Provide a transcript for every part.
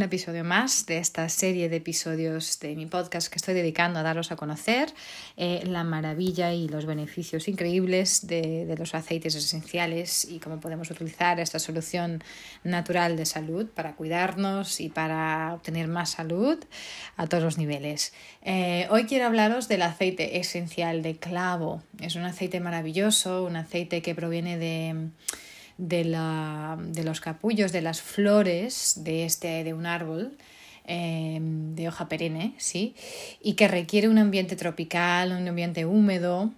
episodio más de esta serie de episodios de mi podcast que estoy dedicando a daros a conocer eh, la maravilla y los beneficios increíbles de, de, los aceites esenciales y cómo podemos utilizar esta solución natural de salud para cuidarnos y para obtener más salud a todos los niveles. Eh, hoy quiero hablaros del aceite esencial de clavo. Es un aceite maravilloso, un aceite que proviene de de, la, de los capullos, de las flores de, este, de un árbol. Em, de hoja perenne, ¿sí? Y que requiere un ambiente tropical, un ambiente húmedo,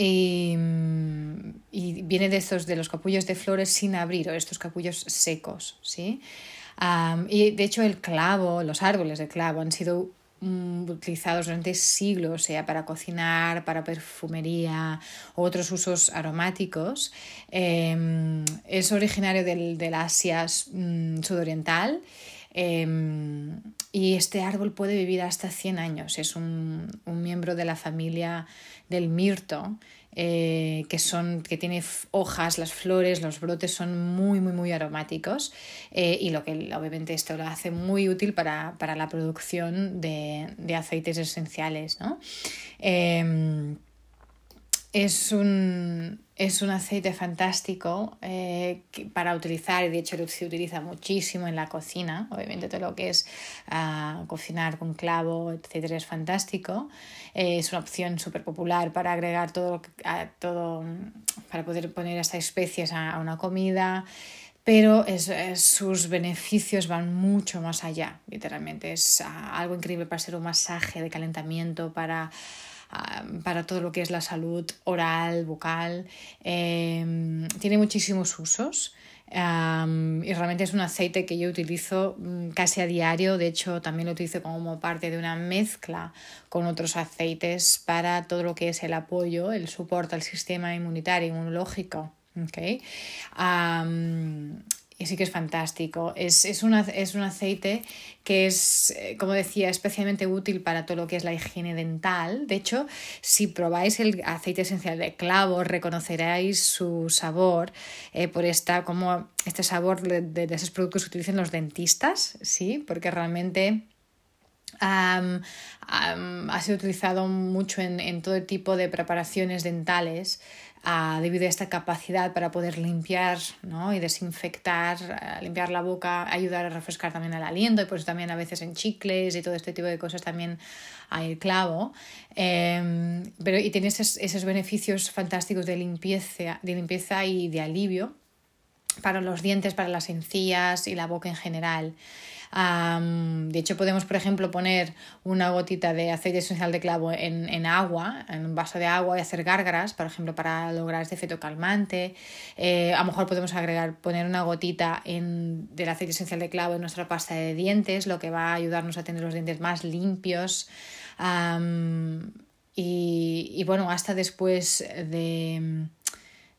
y, viene de estos de los capullos de flores sin abrir o estos capullos secos ¿sí? y de hecho el clavo los árboles de clavo han sido utilizados durante siglos, sea para cocinar, para perfumería u otros usos aromáticos. Em, es originario del, del Asia mm, sudoriental. Em, y este árbol puede vivir hasta 100 años. Es un, un miembro de la familia del mirto eh, que son que tiene hojas, las flores, los brotes son muy muy muy aromáticos eh, y lo que obviamente esto lo hace muy útil para, la producción de, aceites esenciales. ¿no? Em, es un, es un aceite fantástico eh, para utilizar y de hecho se utiliza muchísimo en la cocina. Obviamente todo lo que es ah, cocinar con clavo, etcétera, es fantástico. Eh, es una opción súper popular para agregar todo, a, todo, para poder poner estas especies a, una comida pero sus beneficios van mucho más allá, literalmente. Es ah, algo increíble para ser un masaje de calentamiento, para para todo lo que es la salud oral, vocal. Em, tiene muchísimos usos. y realmente es un aceite que yo utilizo mm, casi a diario, de hecho también lo utilizo como parte de una mezcla con otros aceites para todo lo que es el apoyo, el soporte al sistema inmunitario, inmunológico. Okay. Y sí que es fantástico. Es, es, un aceite que es, eh, como decía, especialmente útil para todo lo que es la higiene dental. De hecho, si probáis el aceite esencial de clavo, reconoceréis su sabor eh, por esta, como este sabor de, esos productos que utilizan los dentistas, ¿sí? Porque realmente... ha sido utilizado mucho en, en todo tipo de preparaciones dentales debido a esta capacidad para poder limpiar ¿no? y desinfectar, eh, limpiar la boca, ayudar a refrescar también el aliento y pues también a veces en chicles y todo este tipo de cosas también hay clavo. Em, pero, y tiene esos, esos beneficios fantásticos de limpieza, de limpieza y de alivio para los dientes, para las encías y la boca en general de hecho, podemos, por ejemplo, poner una gotita de aceite esencial de clavo en, agua, en un vaso de agua y hacer gárgaras, por ejemplo, para lograr este efecto calmante. Eh, a lo mejor podemos agregar, poner una gotita en, del aceite esencial de clavo en nuestra pasta de dientes, lo que va a ayudarnos a tener los dientes más limpios. y, y bueno, hasta después de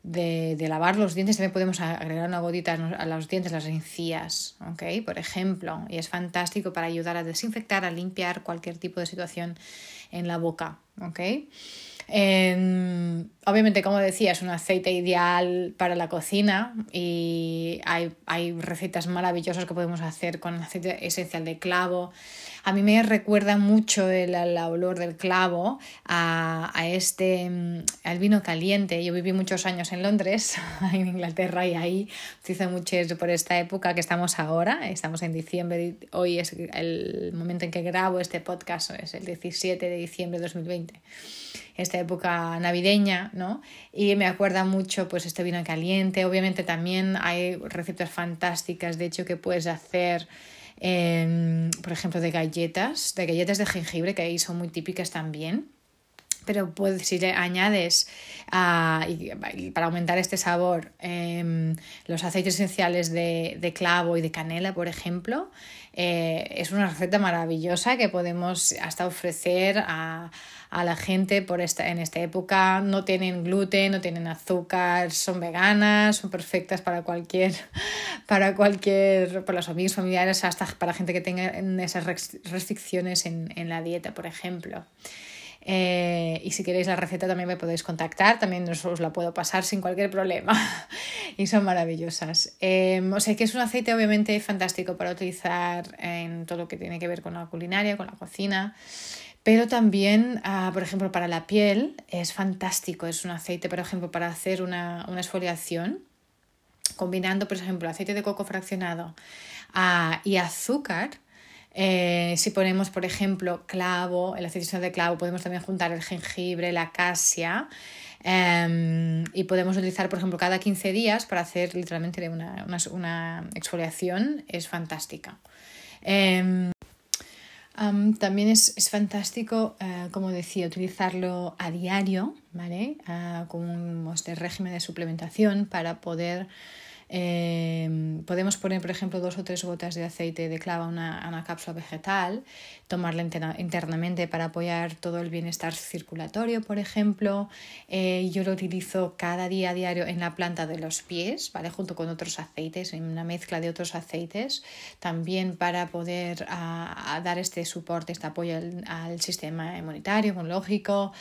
de, de, lavar los dientes también podemos agregar una gotita a los dientes, las encías, ¿ok? Por ejemplo, y es fantástico para ayudar a desinfectar, a limpiar cualquier tipo de situación en la boca, ¿ok? Obviamente, como decía, es un aceite ideal para la cocina y hay, hay recetas maravillosas que podemos hacer con aceite esencial de clavo. A mí me recuerda mucho el, olor del clavo a, a este mm, al vino caliente. Yo viví muchos años en Londres, en Inglaterra, y ahí se hizo mucho por esta época que estamos ahora. Estamos en diciembre, hoy es el momento en que grabo este podcast, es el 17 de diciembre de 2020 esta época navideña, ¿no? Y me acuerda mucho pues este vino caliente. Obviamente también hay recetas fantásticas, de hecho, que puedes hacer por ejemplo, de galletas, de galletas de jengibre, que ahí son muy típicas también. Pero puedes, si le añades ah, para aumentar este sabor em, los aceites esenciales de, clavo y de canela, por ejemplo, eh, es una receta maravillosa que podemos hasta ofrecer a, la gente por esta, en esta época. No tienen gluten, no tienen azúcar, son veganas, son perfectas para cualquier, para cualquier, por los amigos familiares, hasta para gente que tenga esas restricciones en, en la dieta, por ejemplo. Eh, y si queréis la receta también me podéis contactar, también os, la puedo pasar sin cualquier problema. y son maravillosas. Em, o sea que es un aceite obviamente fantástico para utilizar en todo lo que tiene que ver con la culinaria, con la cocina. Pero también, ah, por ejemplo, para la piel es fantástico. Es un aceite, por ejemplo, para hacer una, una exfoliación, combinando, por ejemplo, aceite de coco fraccionado ah, y azúcar eh, si ponemos, por ejemplo, clavo, el aceite de clavo, podemos también juntar el jengibre, la acacia. Em, y podemos utilizar, por ejemplo, cada 15 días para hacer literalmente una, una, exfoliación. Es fantástica. Em, también es, es fantástico, eh, como decía, utilizarlo a diario, ¿vale? Uh, como este régimen de suplementación para poder Em, podemos poner, por ejemplo, dos o tres gotas de aceite de clava a una, una, cápsula vegetal, tomarla internamente para apoyar todo el bienestar circulatorio, por ejemplo. Eh, yo lo utilizo cada día a diario en la planta de los pies, ¿vale? junto con otros aceites, en una mezcla de otros aceites, también para poder dar este soporte, este apoyo al, sistema inmunitario, inmunológico.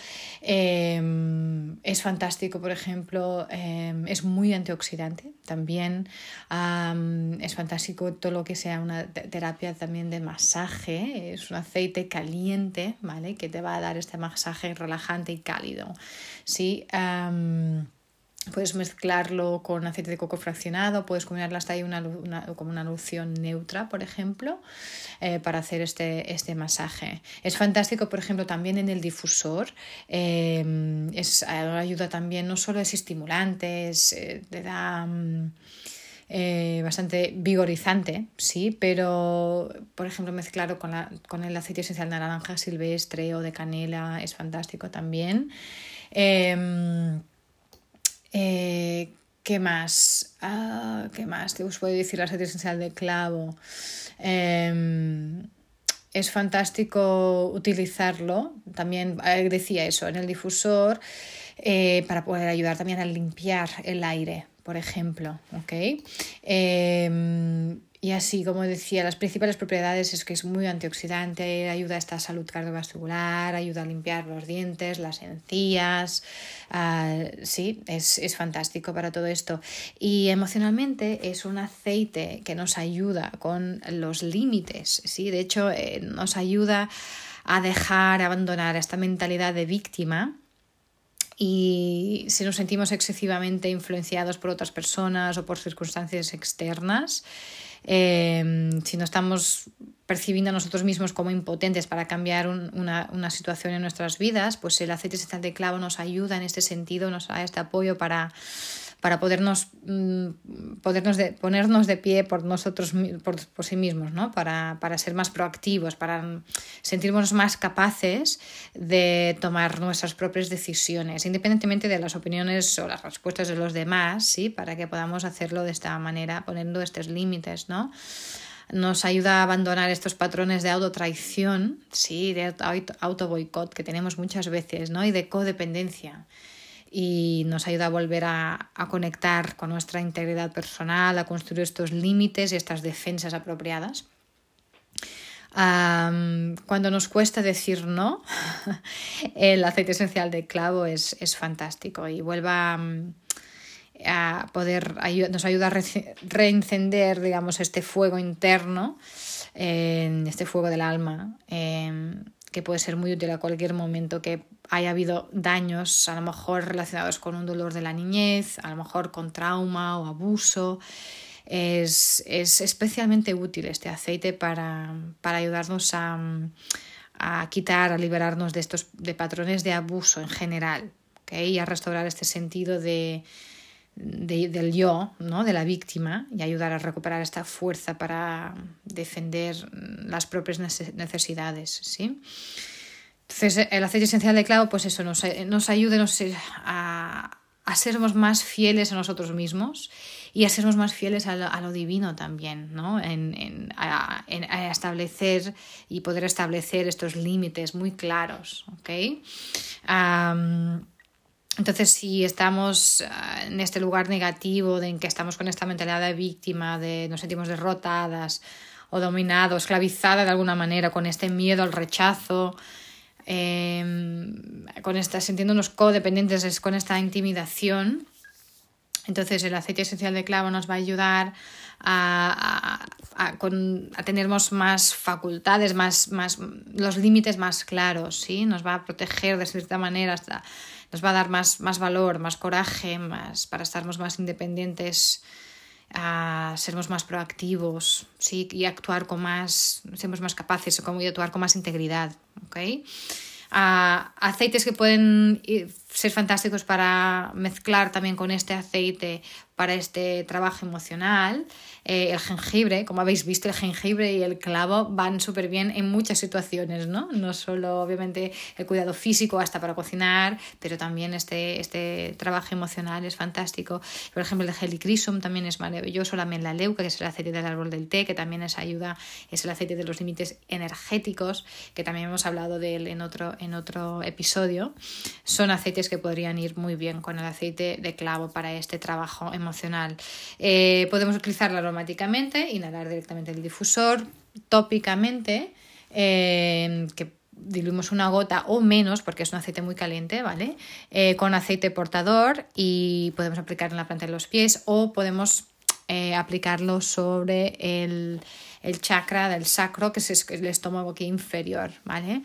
Em, es fantástico, por ejemplo, em, es muy antioxidante también es fantástico todo lo que sea una terapia también de masaje. Es un aceite caliente, ¿vale? Que te va a dar este masaje relajante y cálido. Sí. Puedes mezclarlo con aceite de coco fraccionado, puedes combinarlo hasta ahí una, como una loción neutra, por ejemplo, eh, para hacer este, este masaje. Es fantástico, por ejemplo, también en el difusor. Eh, es, ayuda también, no solo es estimulante, eh, te da... Mm, bastante vigorizante, sí, pero por ejemplo mezclarlo con, la, con el aceite esencial de naranja silvestre o de canela es fantástico también. Eh, ¿Qué más? Ah, ¿Qué más? Te os puedo decir la aceite esencial de clavo. Em, es fantástico utilizarlo. También eh, decía eso en el difusor eh, para poder ayudar también a limpiar el aire, por ejemplo. ¿okay? Em, y así, como decía, las principales propiedades es que es muy antioxidante, ayuda a esta salud cardiovascular, ayuda a limpiar los dientes, las encías. Ah, sí, es, fantástico para todo esto. Y emocionalmente es un aceite que nos ayuda con los límites. ¿sí? De hecho, eh, nos ayuda a dejar, abandonar esta mentalidad de víctima y si nos sentimos excesivamente influenciados por otras personas o por circunstancias externas, Em, si no estamos percibiendo a nosotros mismos como impotentes para cambiar una, una, situación en nuestras vidas, pues el aceite esencial de clavo nos ayuda en este sentido, nos da este apoyo para para podernos, mm, podernos de, ponernos de pie por nosotros, por, por sí mismos, ¿no? para, para ser más proactivos, para sentirnos más capaces de tomar nuestras propias decisiones, independientemente de las opiniones o las respuestas de los demás, ¿sí? para que podamos hacerlo de esta manera, poniendo estos límites, ¿no? nos ayuda a abandonar estos patrones de autotraición, sí, de auto boicot que tenemos muchas veces, ¿no? Y de codependencia y nos ayuda a volver a, conectar con nuestra integridad personal, a construir estos límites y estas defensas apropiadas. cuando nos cuesta decir no, el aceite esencial de clavo es, fantástico y vuelve a, poder, nos ayuda a reencender digamos, este fuego interno, este fuego del alma, em, que puede ser muy útil a cualquier momento que haya habido daños, a lo mejor relacionados con un dolor de la niñez, a lo mejor con trauma o abuso. Es, especialmente útil este aceite para, ayudarnos a, quitar, a liberarnos de estos de patrones de abuso en general y a restaurar este sentido de, del yo, ¿no? de la víctima, y ayudar a recuperar esta fuerza para defender las propias necesidades. ¿sí? Entonces, el aceite esencial de clavo, pues eso, nos, ayuda a, a sermos más fieles a nosotros mismos y a sermos más fieles a lo, divino también, ¿no? En, a, establecer y poder establecer estos límites muy claros. Entonces, si estamos ah, en este lugar negativo, de en que estamos con esta mentalidad de víctima, de nos sentimos derrotadas o dominados, esclavizadas de alguna manera, con este miedo al rechazo, Em, con esta, sintiéndonos codependientes con esta intimidación. Entonces el aceite esencial de clavo nos va a ayudar a, a, tener más facultades, más, más, los límites más claros, ¿sí? nos va a proteger de cierta manera, hasta, nos va a dar más, más valor, más coraje, más, para estar más independientes a sermos más proactivos ¿sí? y actuar con más, sermos más capaces y actuar con más integridad. ¿okay? aceites que pueden ser fantásticos para mezclar también con este aceite para este trabajo emocional. Eh, el jengibre, como habéis visto, el jengibre y el clavo van súper bien en muchas situaciones, ¿no? No solo, obviamente, el cuidado físico hasta para cocinar, pero también este, este trabajo emocional es fantástico. Por ejemplo, el helichrysum también es maravilloso, la melaleuca, que es el aceite del árbol del té, que también es ayuda, es el aceite de los límites energéticos, que también hemos hablado de él en otro, en otro episodio. Son aceites que podrían ir muy bien con el aceite de clavo para este trabajo emocional. Eh, podemos utilizarla aromáticamente, inhalar directamente el difusor, tópicamente, eh, que diluimos una gota o menos, porque es un aceite muy caliente, ¿vale? Eh, con aceite portador y podemos aplicar en la planta de los pies o podemos aplicarlo sobre el, el, chakra del sacro, que es el estómago aquí inferior, ¿vale?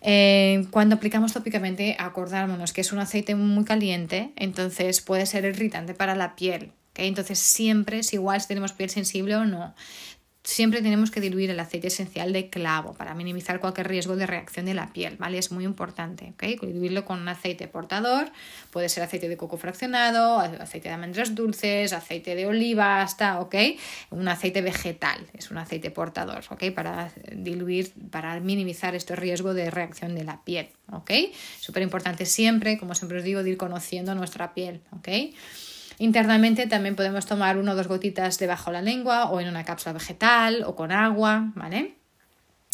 Cuando aplicamos tópicamente, acordémonos que es un aceite muy caliente, entonces puede ser irritante para la piel. Entonces siempre es igual si tenemos piel sensible o no. Siempre tenemos que diluir el aceite esencial de clavo para minimizar cualquier riesgo de reacción de la piel, ¿vale? Es muy importante, ¿ok? Diluirlo con un aceite portador, puede ser aceite de coco fraccionado, aceite de almendras dulces, aceite de oliva, hasta, ¿ok? Un aceite vegetal, es un aceite portador, ¿ok? Para diluir, para minimizar este riesgo de reacción de la piel, ¿ok? Súper importante siempre, como siempre os digo, de ir conociendo nuestra piel, ¿ok? Internamente también podemos tomar una o dos gotitas debajo de la lengua o en una cápsula vegetal o con agua, ¿vale?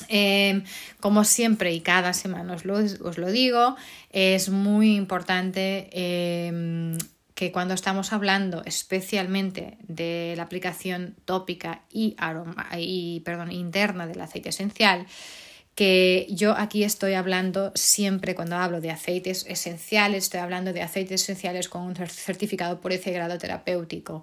Em, como siempre y cada semana os lo, digo, es muy importante em, que cuando estamos hablando especialmente de la aplicación tópica y, aroma, y perdón, interna del aceite esencial, que yo aquí estoy hablando siempre cuando hablo de aceites esenciales, estoy hablando de aceites esenciales con un certificado pureza y grado terapéutico.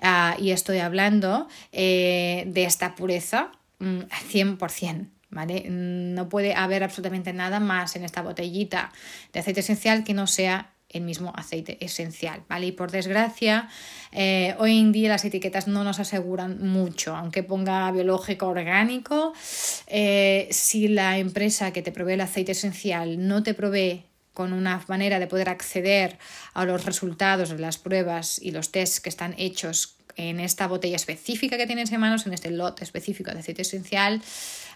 Ah, y estoy hablando eh, de esta pureza 100%. Mm, ¿Vale? No puede haber absolutamente nada más en esta botellita de aceite esencial que no sea el mismo aceite esencial, ¿vale? Y por desgracia, eh, hoy en día las etiquetas no nos aseguran mucho, aunque ponga biológico orgánico, eh, si la empresa que te provee el aceite esencial no te provee con una manera de poder acceder a los resultados de las pruebas y los tests que están hechos en esta botella específica que tienes en manos, en este lote específico de aceite esencial,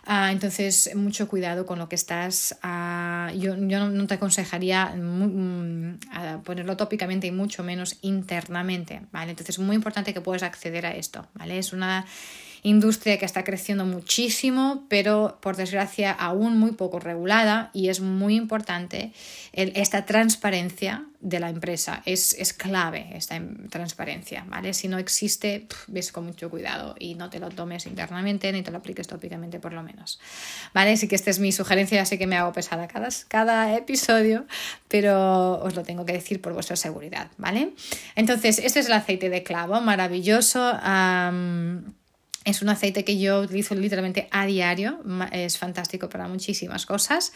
Ah, entonces, mucho cuidado con lo que estás. Ah, yo, yo no te aconsejaría mm, ponerlo tópicamente y mucho menos internamente, ¿vale? Entonces, es muy importante que puedas acceder a esto, ¿vale? Es una industria que está creciendo muchísimo, pero por desgracia aún muy poco regulada y es muy importante esta transparencia de la empresa. Es, es, clave esta transparencia, ¿vale? Si no existe, ves con mucho cuidado y no te lo tomes internamente ni te lo apliques tópicamente por lo menos, ¿vale? Así que esta es mi sugerencia, sé que me hago pesada cada, cada episodio, pero os lo tengo que decir por vuestra seguridad, ¿vale? Entonces, este es el aceite de clavo, maravilloso. Es un aceite que yo utilizo literalmente a diario, es fantástico para muchísimas cosas.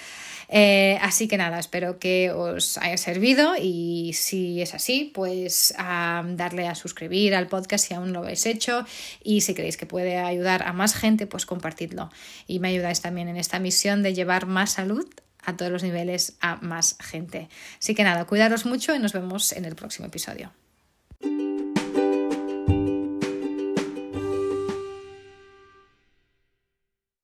Eh, así que nada, espero que os haya servido y si es así, pues darle a suscribir al podcast si aún no lo habéis hecho y si creéis que puede ayudar a más gente, pues compartidlo. Y me ayudáis también en esta misión de llevar más salud a todos los niveles a más gente. Así que nada, cuidaros mucho y nos vemos en el próximo episodio.